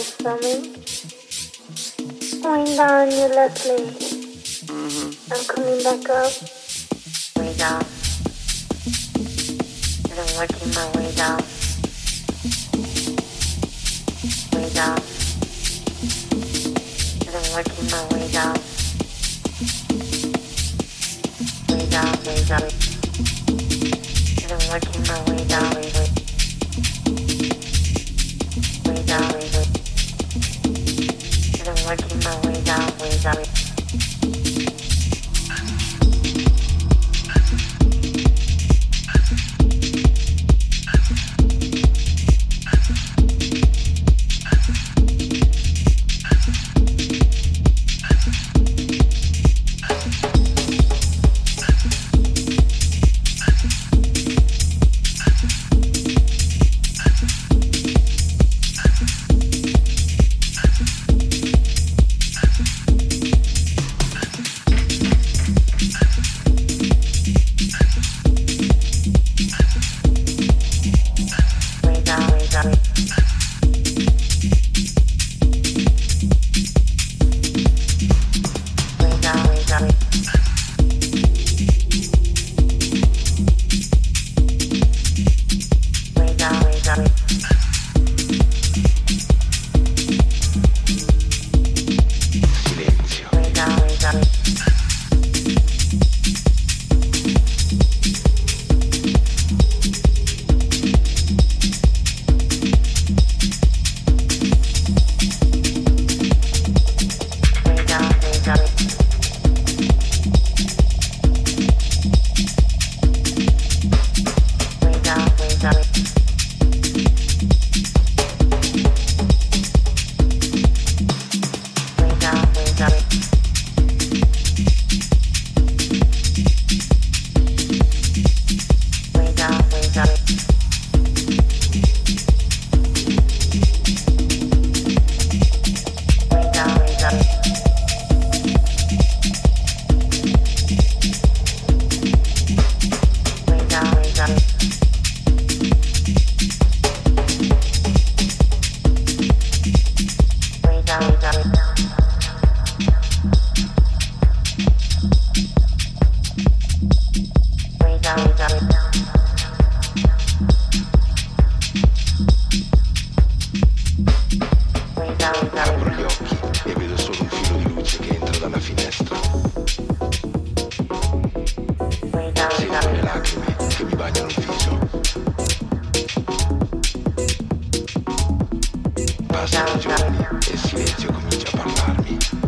things for me. Going down, you left me. Mm-hmm. I'm coming back up. Way down. And I'm working my way down. Way down. And I'm working my way down. Way down, way down. And I'm working my way down, way down. down, way down, way down. Basta ragioni e silenzio comincia a parlarmi.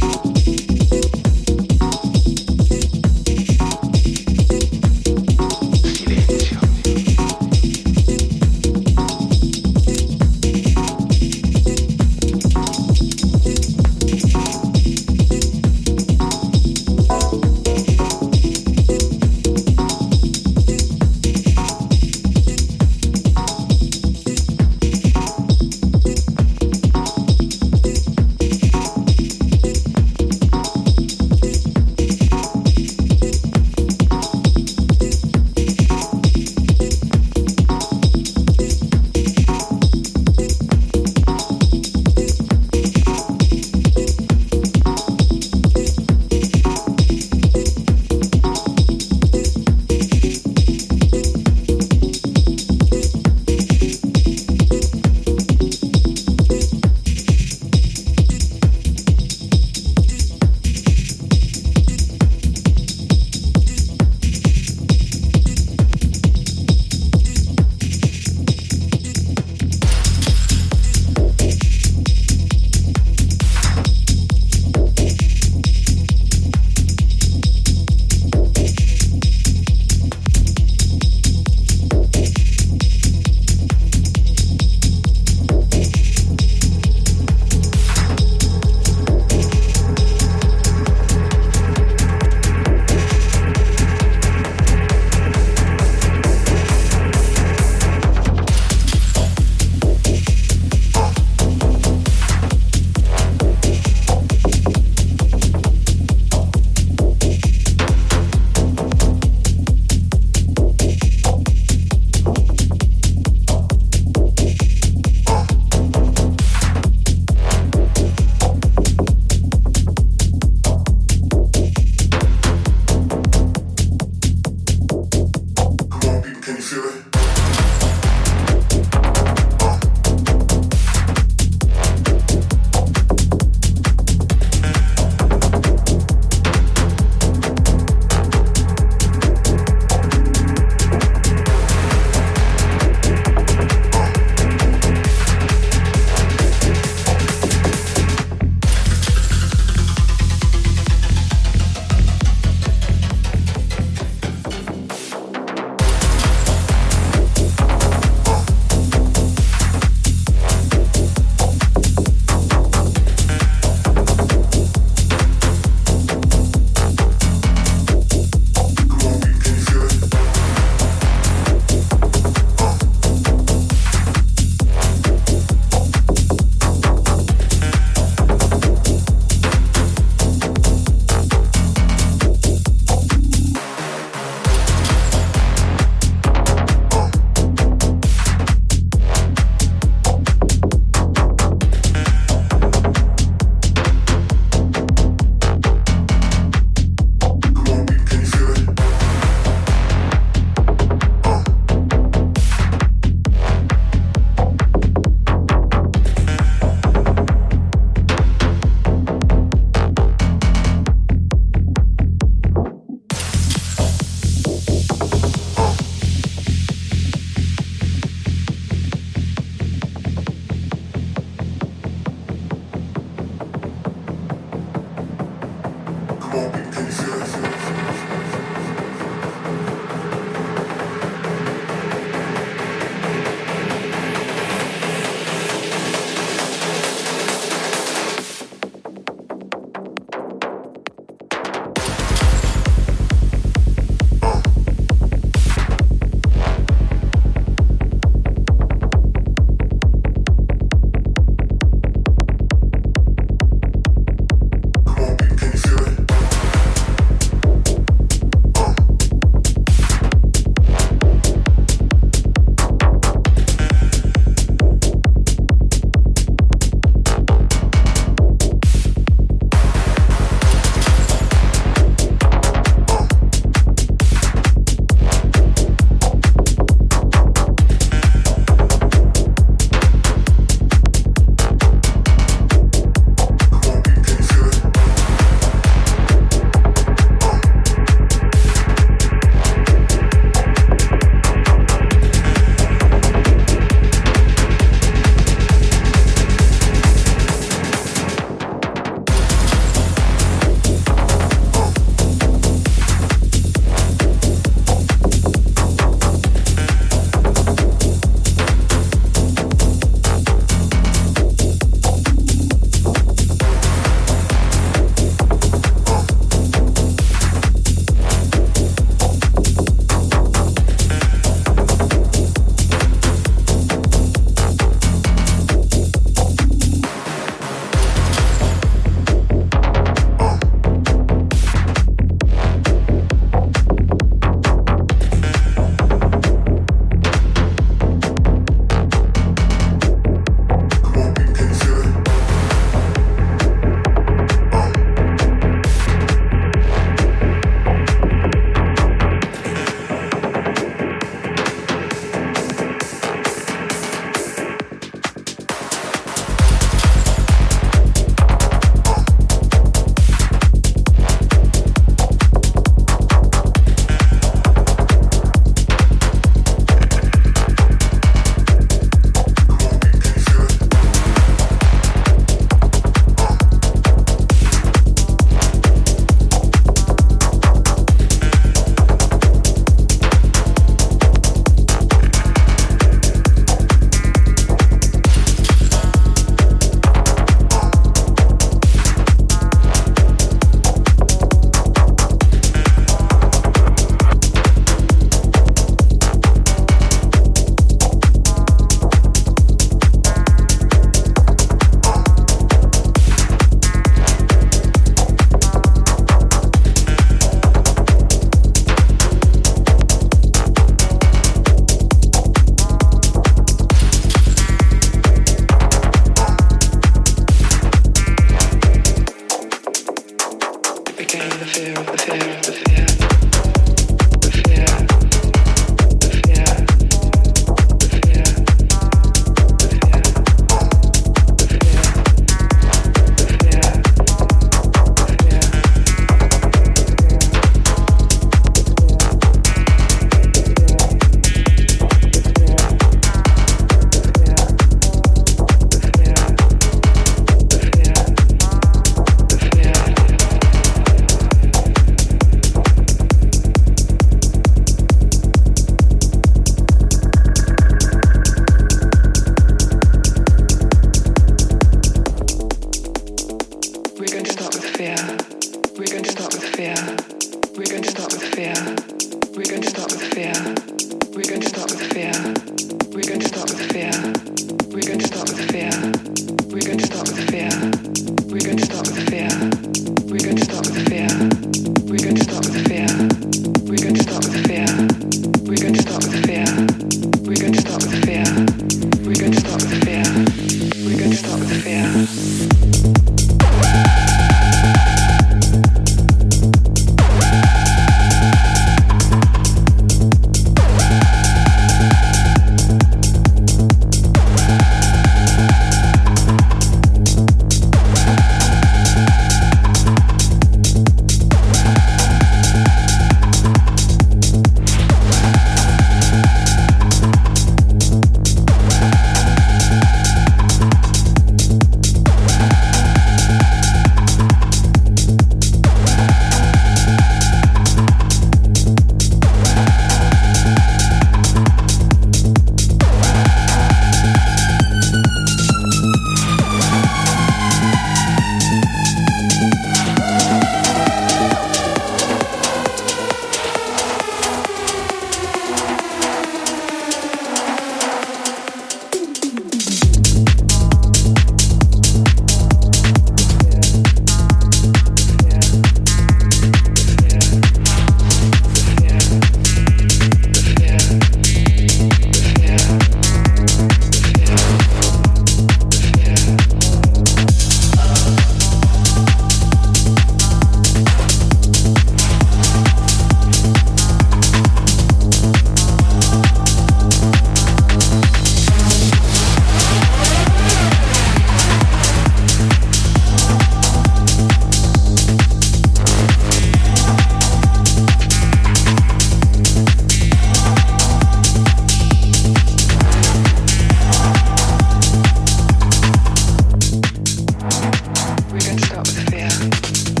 We're going to start with fear.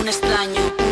un extraño.